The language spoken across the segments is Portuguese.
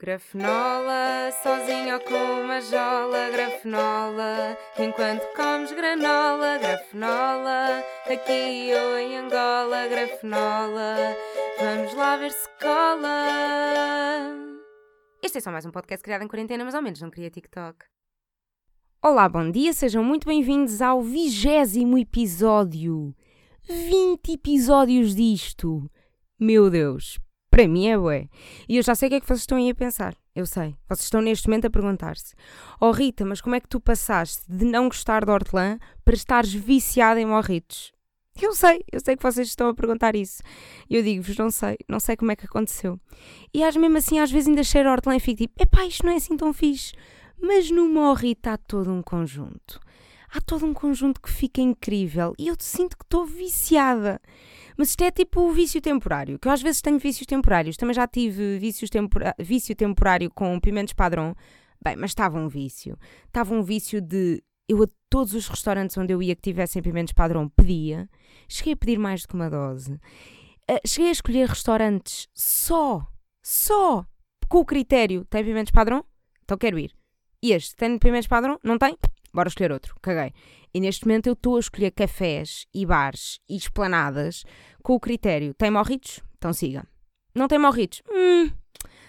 Grafenola, sozinho ou com uma jola, grafenola, enquanto comes granola, grafenola, aqui ou em Angola, grafenola, vamos lá ver se cola. Este é só mais um podcast criado em quarentena, mas ao menos não queria TikTok. Olá, bom dia, sejam muito bem-vindos ao vigésimo episódio. 20 episódios disto. Meu Deus, para mim é bué. E eu já sei o que é que vocês estão aí a pensar. Eu sei. Vocês estão neste momento a perguntar-se: Oh Rita, mas como é que tu passaste de não gostar de hortelã para estares viciada em morritos? Eu sei, eu sei que vocês estão a perguntar isso. Eu digo-vos, não sei, não sei como é que aconteceu. E às mesmo assim, às vezes ainda cheiro hortelã e fico tipo, epá, isto não é assim tão fixe. Mas no morrito há todo um conjunto. Há todo um conjunto que fica incrível e eu sinto que estou viciada. Mas isto é tipo o vício temporário, que eu às vezes tenho vícios temporários. Também já tive vícios vício temporário com pimentos padrão. Bem, mas estava um vício. Estava um vício de. Eu a todos os restaurantes onde eu ia que tivessem pimentos padrão pedia. Cheguei a pedir mais do que uma dose. Uh, cheguei a escolher restaurantes só, só com o critério: tem pimentos padrão? Então quero ir. E este tem pimentos padrão? Não tem? Bora escolher outro. Caguei. E neste momento eu estou a escolher cafés e bares e esplanadas com o critério: tem morritos? Então siga. Não tem morritos? Hum,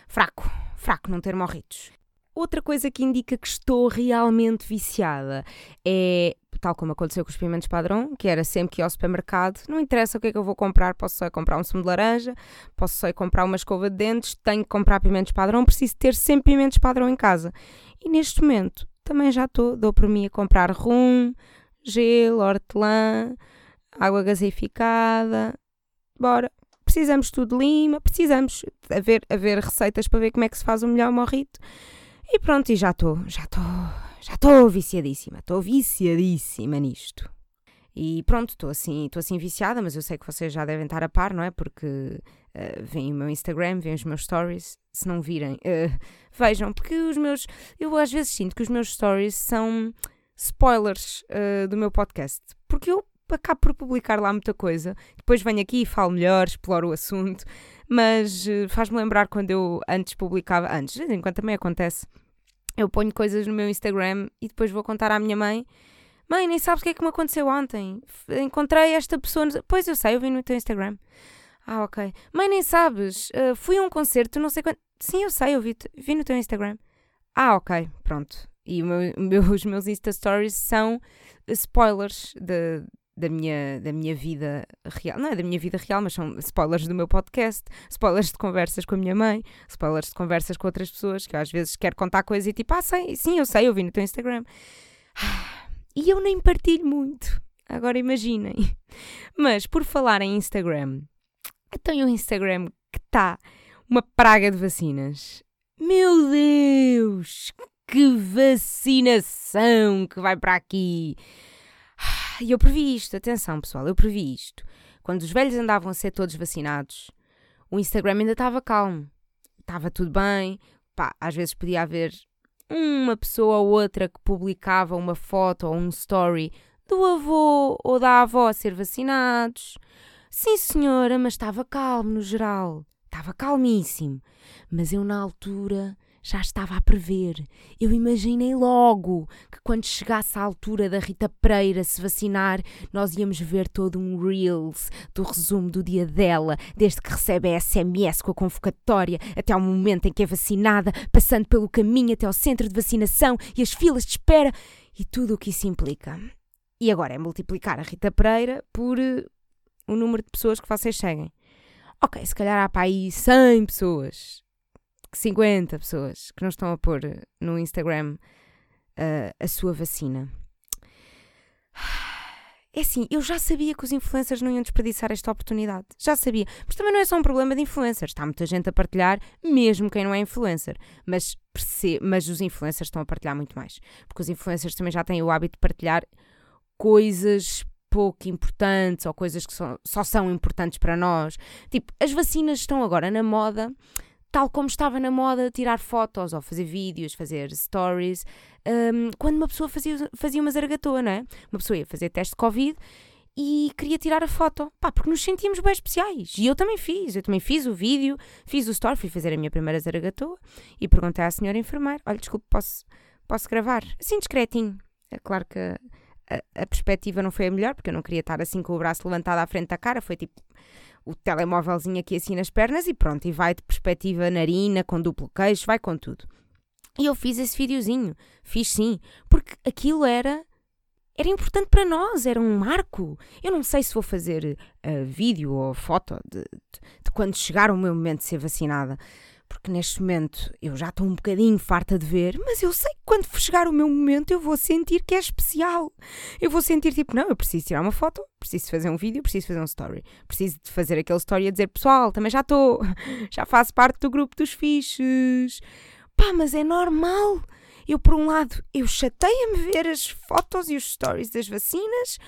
fraco. Fraco não ter morritos. Outra coisa que indica que estou realmente viciada é, tal como aconteceu com os pimentos padrão, que era sempre que ia ao supermercado, não interessa o que é que eu vou comprar, posso só ir comprar um sumo de laranja, posso só ir comprar uma escova de dentes, tenho que comprar pimentos padrão, preciso ter sempre pimentos padrão em casa. E neste momento também já estou, dou por mim a comprar rum, gelo, hortelã, água gaseificada. Bora. Precisamos tudo de lima, precisamos haver, haver receitas para ver como é que se faz o melhor morrito. E pronto, e já estou, já estou, já estou viciadíssima, estou viciadíssima nisto. E pronto, estou assim, estou assim viciada, mas eu sei que vocês já devem estar a par, não é? Porque uh, vêm o meu Instagram, vêm os meus stories. Se não virem, uh, vejam, porque os meus. Eu às vezes sinto que os meus stories são spoilers uh, do meu podcast. Porque eu acabo por publicar lá muita coisa. Depois venho aqui e falo melhor, exploro o assunto. Mas uh, faz-me lembrar quando eu antes publicava, antes, enquanto também acontece, eu ponho coisas no meu Instagram e depois vou contar à minha mãe. Mãe, nem sabes o que é que me aconteceu ontem. Encontrei esta pessoa. No... Pois eu sei, eu vi no teu Instagram. Ah, ok. Mãe, nem sabes. Uh, fui a um concerto, não sei quando. Sim, eu sei, eu vi, vi no teu Instagram. Ah, ok, pronto. E meu, meu, os meus Insta Stories são spoilers de, da minha, da minha vida real. Não é da minha vida real, mas são spoilers do meu podcast, spoilers de conversas com a minha mãe, spoilers de conversas com outras pessoas, que eu às vezes quero contar coisas e tipo, ah, sei, sim, eu sei, eu vi no teu Instagram. E eu nem partilho muito. Agora imaginem. Mas por falar em Instagram, eu tenho um Instagram que está uma praga de vacinas. Meu Deus! que vacinação que vai para aqui. E eu previ isto, atenção pessoal, eu previ isto. Quando os velhos andavam a ser todos vacinados, o Instagram ainda estava calmo. Estava tudo bem. Pá, às vezes podia haver uma pessoa ou outra que publicava uma foto ou um story do avô ou da avó a ser vacinados. Sim, senhora, mas estava calmo no geral. Estava calmíssimo. Mas eu, na altura, já estava a prever. Eu imaginei logo que quando chegasse a altura da Rita Pereira se vacinar, nós íamos ver todo um Reels do resumo do dia dela, desde que recebe a SMS com a convocatória até ao momento em que é vacinada, passando pelo caminho até ao centro de vacinação e as filas de espera e tudo o que isso implica. E agora é multiplicar a Rita Pereira por uh, o número de pessoas que vocês seguem. Ok, se calhar há para aí 100 pessoas 50 pessoas que não estão a pôr no Instagram uh, a sua vacina. É assim, eu já sabia que os influencers não iam desperdiçar esta oportunidade. Já sabia. Mas também não é só um problema de influencers. Está muita gente a partilhar, mesmo quem não é influencer. Mas, mas os influencers estão a partilhar muito mais. Porque os influencers também já têm o hábito de partilhar coisas pouco importantes ou coisas que só, só são importantes para nós. Tipo, as vacinas estão agora na moda tal como estava na moda tirar fotos ou fazer vídeos, fazer stories, um, quando uma pessoa fazia, fazia uma zaragatua, não é? Uma pessoa ia fazer teste de Covid e queria tirar a foto, pá, porque nos sentíamos bem especiais. E eu também fiz, eu também fiz o vídeo, fiz o story, fui fazer a minha primeira zaragatoa e perguntei à senhora enfermeira: olha, desculpe, posso, posso gravar? Assim, discretinho. É claro que a, a perspectiva não foi a melhor, porque eu não queria estar assim com o braço levantado à frente da cara, foi tipo o telemóvelzinho aqui assim nas pernas e pronto, e vai de perspectiva narina, com duplo queixo, vai com tudo. E eu fiz esse videozinho, fiz sim, porque aquilo era era importante para nós, era um marco. Eu não sei se vou fazer uh, vídeo ou foto de, de, de, quando chegar o meu momento de ser vacinada, porque neste momento eu já estou um bocadinho farta de ver, mas eu sei que quando chegar o meu momento eu vou sentir que é especial. Eu vou sentir tipo, não, eu preciso tirar uma foto, preciso fazer um vídeo, preciso fazer um story, preciso de fazer aquele story a dizer, pessoal, também já estou, já faço parte do grupo dos fiches. Pá, mas é normal eu, por um lado, eu chateia-me ver as fotos e os stories das vacinas,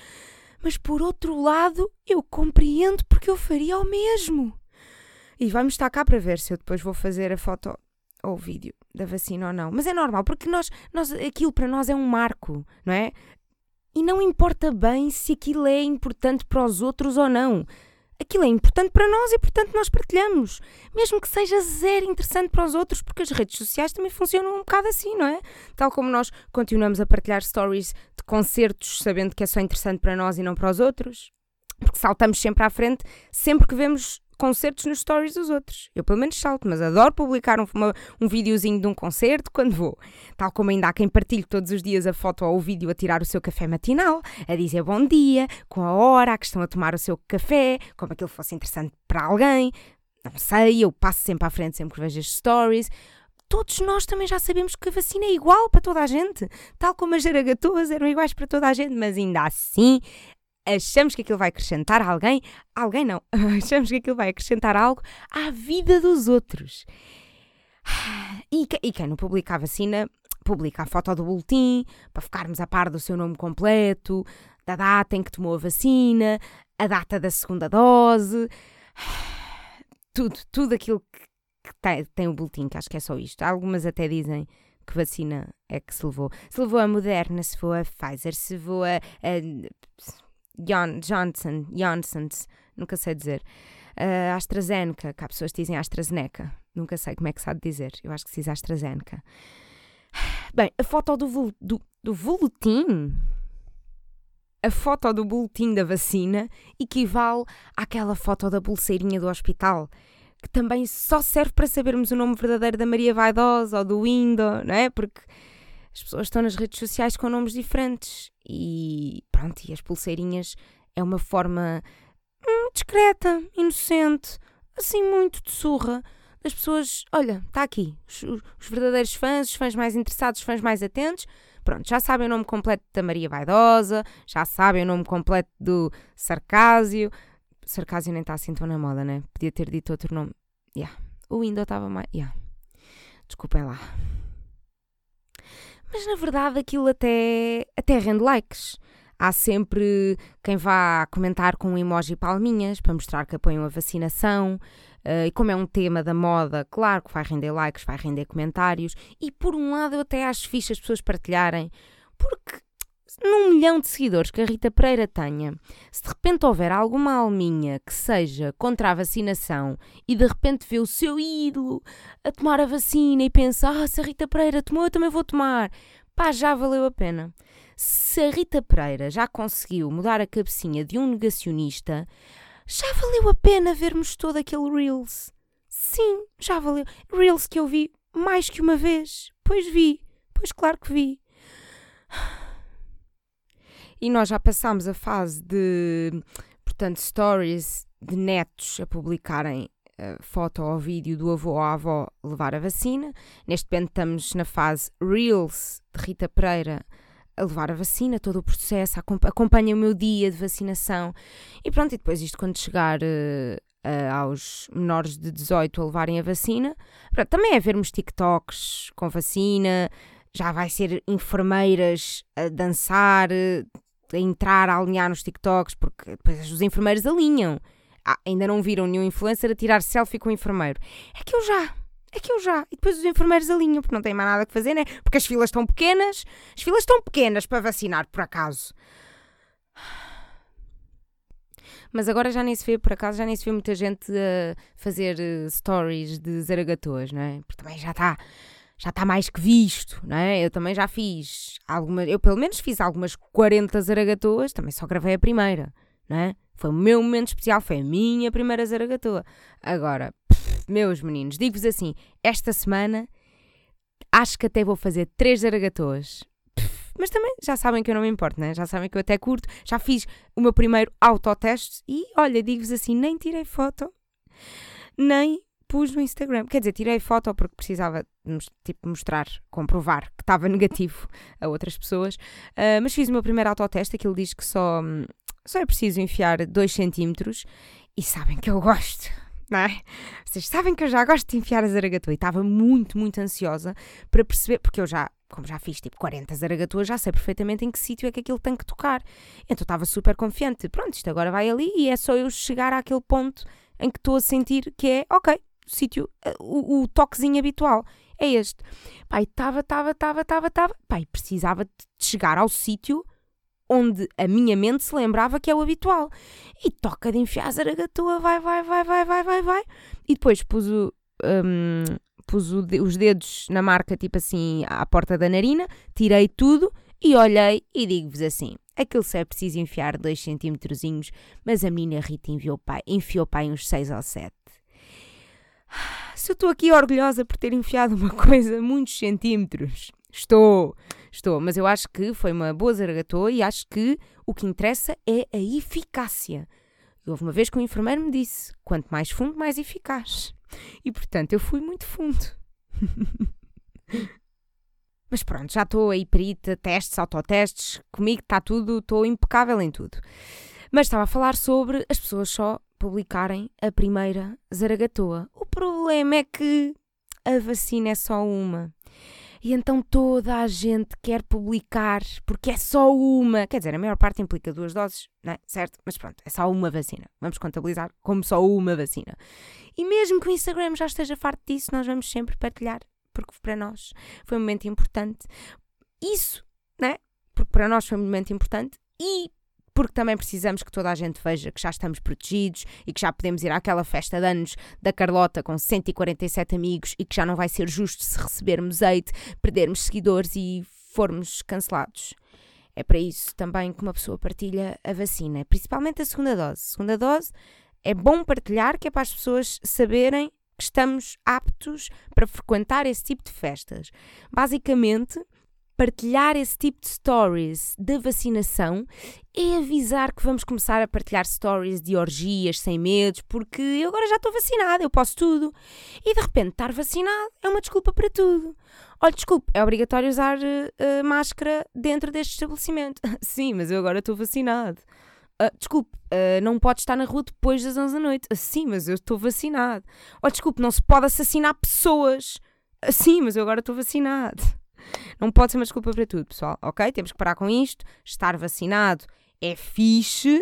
mas por outro lado, eu compreendo porque eu faria o mesmo. E vamos estar cá para ver se eu depois vou fazer a foto ou o vídeo da vacina ou não. Mas é normal, porque nós, nós, aquilo para nós é um marco, não é? E não importa bem se aquilo é importante para os outros ou não aquilo é importante para nós e, portanto, nós partilhamos. Mesmo que seja zero interessante para os outros, porque as redes sociais também funcionam um bocado assim, não é? Tal como nós continuamos a partilhar stories de concertos sabendo que é só interessante para nós e não para os outros. Porque saltamos sempre à frente sempre que vemos concertos nos stories dos outros. Eu pelo menos salto, mas adoro publicar um, uma, um videozinho de um concerto quando vou. Tal como ainda há quem partilhe todos os dias a foto ou o vídeo a tirar o seu café matinal, a dizer bom dia, com a hora, a que estão a tomar o seu café, como aquilo fosse interessante para alguém. Não sei, eu passo sempre à frente sempre que vejo as stories todos nós também já sabemos que a vacina é igual para toda a gente, tal como as jaragatuas eram iguais para toda a gente, mas ainda assim achamos que aquilo vai acrescentar alguém, alguém não, achamos que aquilo vai acrescentar algo à vida dos outros. E, e quem não publica a vacina, publica a foto do boletim, para ficarmos a par do seu nome completo, da data em que tomou a vacina, a data da segunda dose, tudo, tudo aquilo que, que tem, tem o boletim, que acho que é só isto. Algumas até dizem que vacina é que se levou. Se levou a Moderna, se levou a Pfizer, se levou a, a Johnson, Johnsons, nunca sei dizer. Uh, AstraZeneca, que há pessoas que dizem AstraZeneca, nunca sei como é que sabe dizer, eu acho que se diz AstraZeneca. Bem, a foto do, do, do boletim, a foto do boletim da vacina equivale àquela foto da pulseirinha do hospital, que também só serve para sabermos o nome verdadeiro da Maria Vaidosa ou do Indo, não é? Porque as pessoas estão nas redes sociais com nomes diferentes e pronto, e as pulseirinhas é uma forma hum, discreta, inocente, assim muito de surra das pessoas, olha, está aqui, os, os, verdadeiros fãs, os fãs mais interessados, os fãs mais atentos, pronto, já sabem o nome completo da Maria Vaidosa, já sabem o nome completo do Sarcásio, Sarcásio nem está assim tão na moda, né? Podia ter dito outro nome, yeah. o Windows estava mais, yeah. desculpem lá. Mas na verdade aquilo até, até rende likes. Há sempre quem vá comentar com um emoji palminhas para mostrar que apoiam a vacinação. Uh, e como é um tema da moda, claro que vai render likes, vai render comentários. E por um lado eu até acho fixe as pessoas partilharem, porque num milhão de seguidores que a Rita Pereira tenha, se de repente houver alguma alminha que seja contra a vacinação e de repente vê o seu ídolo a tomar a vacina e pensa: ah, se a Rita Pereira tomou, eu também vou tomar, pá, já valeu a pena. Se a Rita Pereira já conseguiu mudar a cabecinha de um negacionista, já valeu a pena vermos todo aquele Reels. Sim, já valeu. Reels que eu vi mais que uma vez. Pois vi, pois claro que vi. E nós já passámos a fase de, portanto, stories de netos a publicarem uh, foto ou vídeo do avô ou avó levar a vacina. Neste momento estamos na fase Reels de Rita Pereira a levar a vacina, todo o processo, acompanha o meu dia de vacinação. E pronto, e depois isto quando chegar uh, uh, aos menores de 18 a levarem a vacina, pronto, também é vermos TikToks com vacina, já vai ser enfermeiras a dançar, a entrar, a alinhar nos TikToks, porque depois os enfermeiros alinham. Ah, ainda não viram nenhum influencer a tirar selfie com o enfermeiro. É que eu já. É que eu já. E depois os enfermeiros alinham, porque não têm mais nada que fazer, né? Porque as filas estão pequenas. As filas estão pequenas para vacinar, por acaso. Mas agora já nem se vê, por acaso, já nem se vê muita gente a fazer uh, stories de zaragatoas, não é? Porque também já está já está mais que visto, não é? Eu também já fiz algumas, eu pelo menos fiz algumas 40 zaragatoas, também só gravei a primeira, não é? Foi o meu momento especial, foi a minha primeira zaragatoa. Agora, pff, meus meninos, digo-vos assim, esta semana acho que até vou fazer três zaragatoas. Mas também já sabem que eu não me importo, né? Já sabem que eu até curto. Já fiz o meu primeiro autoteste e, olha, digo-vos assim, nem tirei foto, nem pus no Instagram. Quer dizer, tirei foto porque precisava tipo, mostrar, comprovar que estava negativo a outras pessoas. Uh, mas fiz o meu primeiro autoteste, aquilo diz que só, só é preciso enfiar 2 centímetros e sabem que eu gosto. Não é? Vocês sabem que eu já gosto de enfiar a zaragatua e estava muito, muito ansiosa para perceber, porque eu já como já fiz tipo 40 zaragatuas, já sei perfeitamente em que sítio é que aquilo tem que tocar. Então estava super confiante. Pronto, isto agora vai ali e é só eu chegar àquele ponto em que estou a sentir que é, ok, sítio, eh, o, o toquezinho habitual é este. Pai, estava, estava, estava, estava, estava. Pai, precisava de chegar ao sítio onde a minha mente se lembrava que é o habitual. E toca de enfiar a zaragatua, vai, vai, vai, vai, vai, vai, vai. E depois pus o. Um, pus os dedos na marca, tipo assim, à porta da narina, tirei tudo e olhei e digo-vos assim: aquilo só é preciso enfiar dois centímetrozinhos, mas a menina Rita enviou pai, enfiou pai uns 6 ou 7. Se eu estou aqui orgulhosa por ter enfiado uma coisa muitos centímetros, estou, estou, mas eu acho que foi uma boa zaragatoa e acho que o que interessa é a eficácia. Houve uma vez que o enfermeiro me disse: quanto mais fundo, mais eficaz. E portanto eu fui muito fundo. Mas pronto, já estou aí perita, testes, autotestes, comigo está tudo, estou impecável em tudo. Mas estava a falar sobre as pessoas só publicarem a primeira zaragatoa. O problema é que a vacina é só uma. E então toda a gente quer publicar porque é só uma. Quer dizer, a maior parte implica duas doses, não é? Certo? Mas pronto, é só uma vacina. Vamos contabilizar como só uma vacina. E mesmo que o Instagram já esteja farto disso, nós vamos sempre partilhar, porque para nós foi um momento importante. Isso, né? Porque para nós foi um momento importante e porque também precisamos que toda a gente veja que já estamos protegidos e que já podemos ir àquela festa de anos da Carlota com 147 amigos e que já não vai ser justo se recebermos hate, perdermos seguidores e formos cancelados. É para isso também que uma pessoa partilha a vacina, principalmente a segunda dose. A segunda dose é bom partilhar, que é para as pessoas saberem que estamos aptos para frequentar esse tipo de festas. Basicamente, partilhar esse tipo de stories da vacinação é avisar que vamos começar a partilhar stories de orgias sem medos, porque eu agora já estou vacinada, eu posso tudo. E de repente estar vacinado é uma desculpa para tudo. Olha, desculpe, é obrigatório usar uh, máscara dentro deste estabelecimento. Sim, mas eu agora estou vacinado. Uh, desculpe, uh, não pode estar na rua depois das 11 da noite. Uh, sim, mas eu estou vacinado. Olha, desculpe, não se pode assassinar pessoas. sim, mas eu agora estou vacinado. Não pode ser uma desculpa para tudo, pessoal, ok? Temos que parar com isto. Estar vacinado é fixe,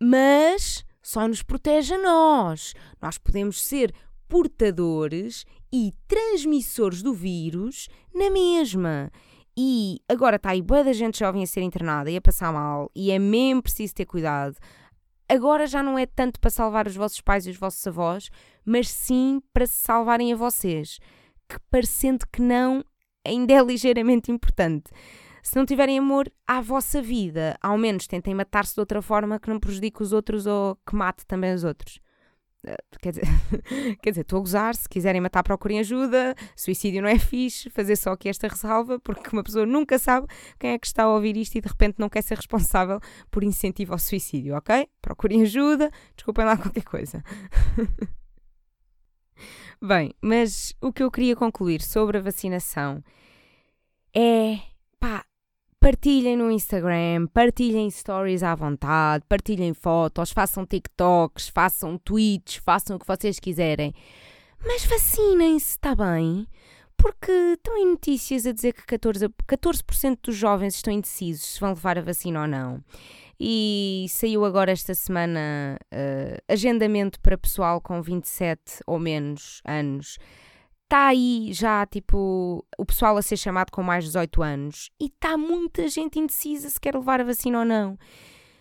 mas só nos protege a nós. Nós podemos ser portadores e transmissores do vírus na mesma. E agora está aí boa da gente jovem a ser internada e a passar mal, e é mesmo preciso ter cuidado. Agora já não é tanto para salvar os vossos pais e os vossos avós, mas sim para se salvarem a vocês. Que parecendo que não, ainda é ligeiramente importante. Se não tiverem amor à vossa vida, ao menos tentem matar-se de outra forma que não prejudique os outros ou que mate também os outros. Eh, quer dizer, quer dizer, estou a gozar, se quiserem matar procurem ajuda, suicídio não é fixe, fazer só aqui esta ressalva, porque uma pessoa nunca sabe quem é que está a ouvir isto e de repente não quer ser responsável por incentivo ao suicídio, ok? Procurem ajuda, desculpem lá qualquer coisa. Bem, mas o que eu queria concluir sobre a vacinação é, pá, partilhem no Instagram, partilhem stories à vontade, partilhem fotos, façam TikToks, façam tweets, façam o que vocês quiserem. Mas vacinem-se, está bem? Porque estão em notícias a dizer que 14%, 14 dos jovens estão indecisos se vão levar a vacina ou não. E saiu agora esta semana uh, agendamento para pessoal com 27 ou menos anos. Está aí já, tipo, o pessoal a ser chamado com mais de 18 anos. E está muita gente indecisa se quer levar a vacina ou não.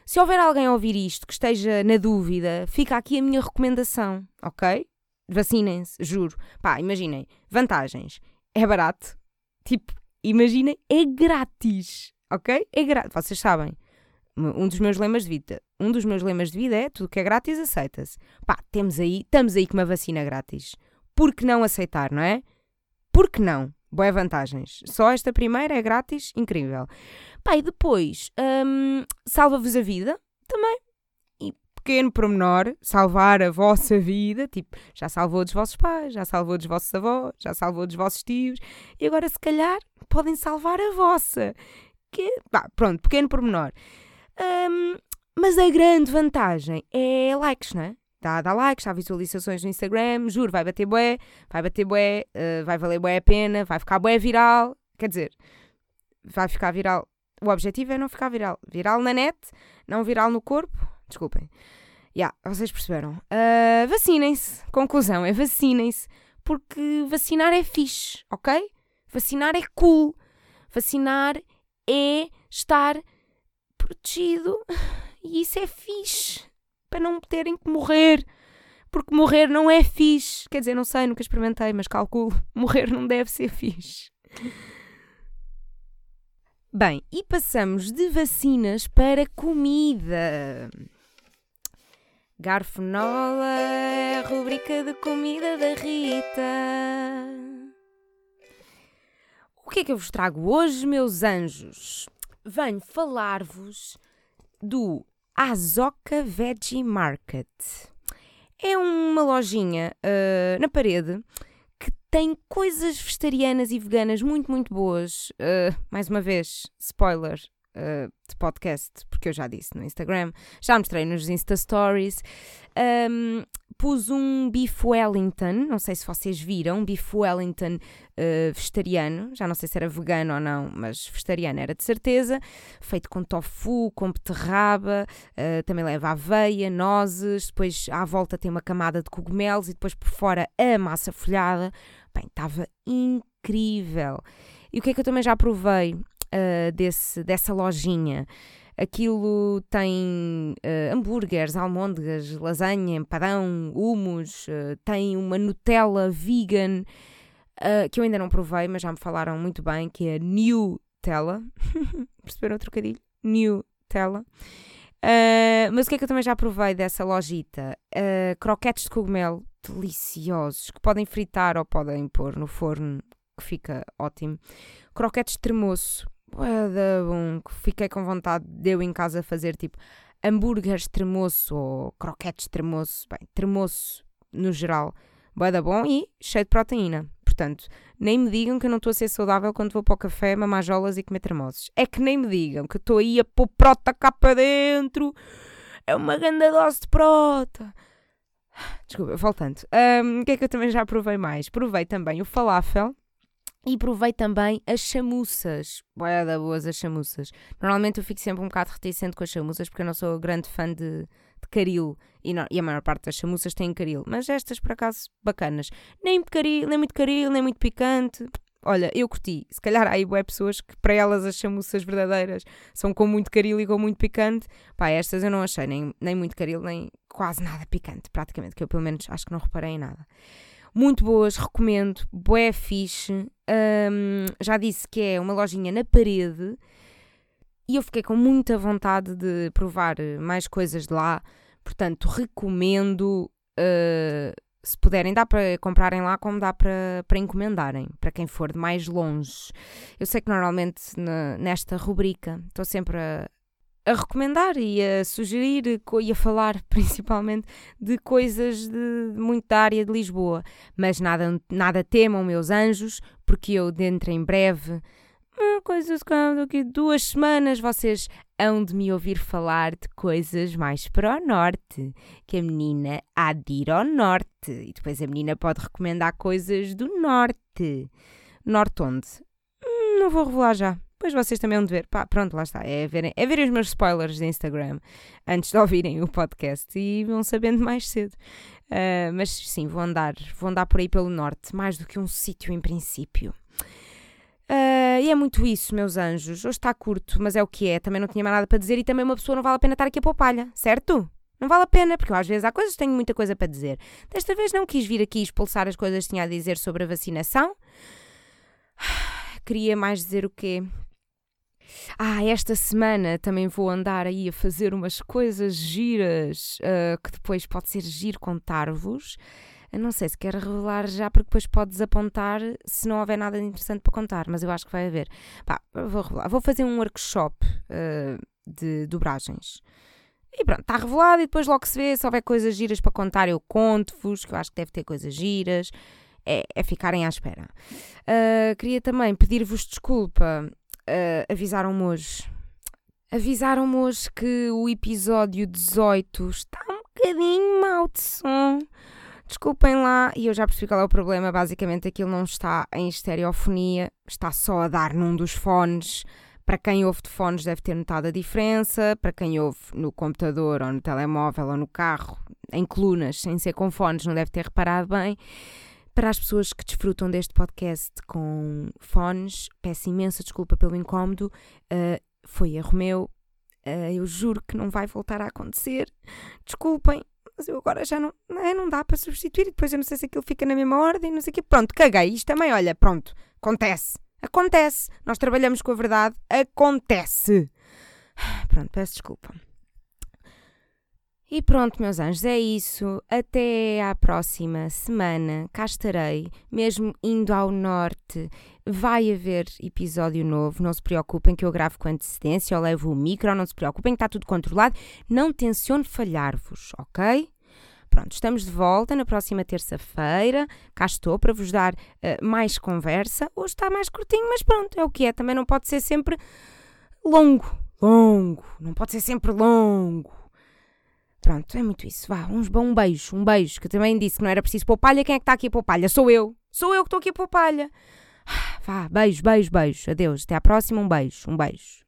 Se houver alguém a ouvir isto que esteja na dúvida, fica aqui a minha recomendação, ok? Vacinem-se, juro. Pá, imaginem. Vantagens. É barato. Tipo, imaginem, é grátis, ok? É grátis. Vocês sabem. Um dos meus lemas de vida. Um dos meus lemas de vida é tudo que é grátis aceita-se. Pá, temos aí, estamos aí com uma vacina grátis. Por que não aceitar, não é? Por que não? Boas vantagens. Só esta primeira é grátis, incrível. Pá, e depois, hum, salva-vos a vida também. E pequeno promenor, salvar a vossa vida. Tipo, já salvou dos vossos pais, já salvou dos vossos avós, já salvou dos vossos tios. E agora, se calhar, podem salvar a vossa. Que, pá, pronto, pequeno promenor. Hum, mas a grande vantagem é likes, não é? Dá, dá likes, dá visualizações no Instagram, juro, vai bater bué, vai bater bué, uh, vai valer bué a pena, vai ficar bué viral. Quer dizer, vai ficar viral. O objetivo é não ficar viral. Viral na net, não viral no corpo. Desculpem. Já, yeah, vocês perceberam. Uh, vacinem-se. Conclusão, é vacinem-se. Porque vacinar é fixe, ok? Vacinar é cool. Vacinar é estar protegido. E isso é fixe. Para não terem que morrer. Porque morrer não é fixe. Quer dizer, não sei, nunca experimentei, mas calculo. Morrer não deve ser fixe. Bem, e passamos de vacinas para comida. Garfonola é rubrica de comida da Rita. O que é que eu vos trago hoje, meus anjos? Venho falar-vos do Azoka Veggie Market. É uma lojinha uh, na parede que tem coisas vegetarianas e veganas muito, muito boas. Uh, mais uma vez, spoiler uh, de podcast, porque eu já disse no Instagram, já mostrei nos Insta Stories. Um, pus um bife Wellington, não sei se vocês viram, bife Wellington uh, vegetariano, já não sei se era vegano ou não, mas vegetariano era de certeza, feito com tofu, com beterraba, uh, também leva aveia, nozes, depois à volta tem uma camada de cogumelos e depois por fora a massa folhada. Bem, estava incrível. E o que é que eu também já provei uh, desse, dessa lojinha? Aquilo tem uh, hambúrgueres, almôndegas, lasanha, empadão, humus, uh, tem uma Nutella vegan uh, que eu ainda não provei, mas já me falaram muito bem, que é Nutella. Perceberam o trocadilho? Nutella. Uh, mas o que é que eu também já provei dessa lojita? Croquetes de cogumelo deliciosos, que podem fritar ou podem pôr no forno, que fica ótimo. Croquetes de tremoço, Boeda bom, que fiquei com vontade de eu em casa fazer tipo hambúrgueres tremoço ou croquetes tremoço, bem, tremoço no geral, boeda bom e cheio de proteína. Portanto, nem me digam que eu não estou a ser saudável quando vou para o café, mamar jolas e comer tremosos. É que nem me digam que estou aí a pôr prota cá para dentro. É uma grande dose de prota. Desculpa, voltando. Um, o que é que eu também já provei mais? Provei também o falafel e provei também as chamuças. Boa da boas as chamuças. Normalmente eu fico sempre um bocado reticente com as chamuças porque eu não sou grande fã de, de caril. E, não, e, a maior parte das chamuças tem caril. Mas estas, por acaso, bacanas. Nem, caril, nem muito caril, nem muito picante. Olha, eu curti. Se calhar há aí boé pessoas que para elas as chamuças verdadeiras são com muito caril e com muito picante. Pá, estas eu não achei nem, nem muito caril, nem quase nada picante, praticamente. Que eu pelo menos acho que não reparei em nada muito boas, recomendo, bué fixe. Um, já disse que é uma lojinha na parede e eu fiquei com muita vontade de provar mais coisas de lá, portanto, recomendo. Uh, se puderem, dá para comprarem lá, como dá para, para encomendarem, para quem for de mais longe. Eu sei que normalmente na, nesta rubrica estou sempre a, a recomendar e a sugerir e a falar principalmente de coisas de, muito da área de Lisboa. Mas nada, nada temam, meus anjos, porque eu dentro em breve, hum, coisas daqui duas semanas, vocês hão de me ouvir falar de coisas mais para o norte. Que a menina há de ir ao norte. E depois a menina pode recomendar coisas do norte. Norte onde? Hum, não vou revelar já. Depois vocês também vão ver. Pá, pronto, lá está. É verem, é verem os meus spoilers de Instagram antes de ouvirem o podcast e vão sabendo mais cedo. Uh, mas sim, vou andar, vou andar por aí pelo norte, mais do que um sítio em princípio. Uh, e é muito isso, meus anjos. Hoje está curto, mas é o que é. Também não tinha mais nada para dizer e também uma pessoa não vale a pena estar aqui a palha, certo? Não vale a pena, porque às vezes há coisas tenho muita coisa para dizer. Desta vez não quis vir aqui expulsar as coisas que tinha a dizer sobre a vacinação. Queria mais dizer o quê? Ah, esta semana também vou andar aí a fazer umas coisas giras uh, que depois pode ser giro contar-vos. não sei se quer revelar já, porque depois pode desapontar se não houver nada interessante para contar, mas eu acho que vai haver. Pá, vou revelar. Vou fazer um workshop uh, de dobragens. E pronto, está revelado e depois logo se vê. Se houver coisas giras para contar, eu conto-vos, que eu acho que deve ter coisas giras. É, é ficarem à espera. Uh, queria também pedir-vos desculpa uh, avisaram-me hoje. Avisaram-me hoje que o episódio 18 está um bocadinho mau de som. Desculpem lá, e eu já percebi qual é o problema. Basicamente, aquilo não está em estereofonia, está só a dar num dos fones. Para quem ouve de fones, deve ter notado a diferença. Para quem ouve no computador, ou no telemóvel, ou no carro, em colunas, sem ser com fones, não deve ter reparado bem. Para as pessoas que desfrutam deste podcast com fones, peço imensa desculpa pelo incómodo. Uh, foi erro meu. Uh, eu juro que não vai voltar a acontecer. Desculpem, mas eu agora já não, não, é, não dá para substituir. Depois eu não sei se aquilo fica na mesma ordem, não sei o quê. Pronto, caguei. Isto também, olha, pronto, acontece. Acontece. Nós trabalhamos com a verdade. Acontece. Pronto, peço desculpa. E pronto, meus anjos, é isso. Até à próxima semana. Cá estarei, mesmo indo ao norte. Vai haver episódio novo. Não se preocupem que eu gravo com antecedência. Eu levo o micro. Não se preocupem que está tudo controlado. Não tenciono falhar-vos, ok? Pronto, estamos de volta na próxima terça-feira. Cá estou para vos dar uh, mais conversa. Hoje está mais curtinho, mas pronto, é o que é. Também não pode ser sempre longo. Longo. Não pode ser sempre longo. Pronto, é muito isso. Vá, uns, um beijo, um beijo, que também disse que não era preciso pôr palha. Quem é que está aqui a pôr palha? Sou eu. Sou eu que estou aqui a pôr palha. Vá, beijo, beijo, beijo. Adeus, até à próxima. Um beijo, um. Beijo.